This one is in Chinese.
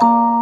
you.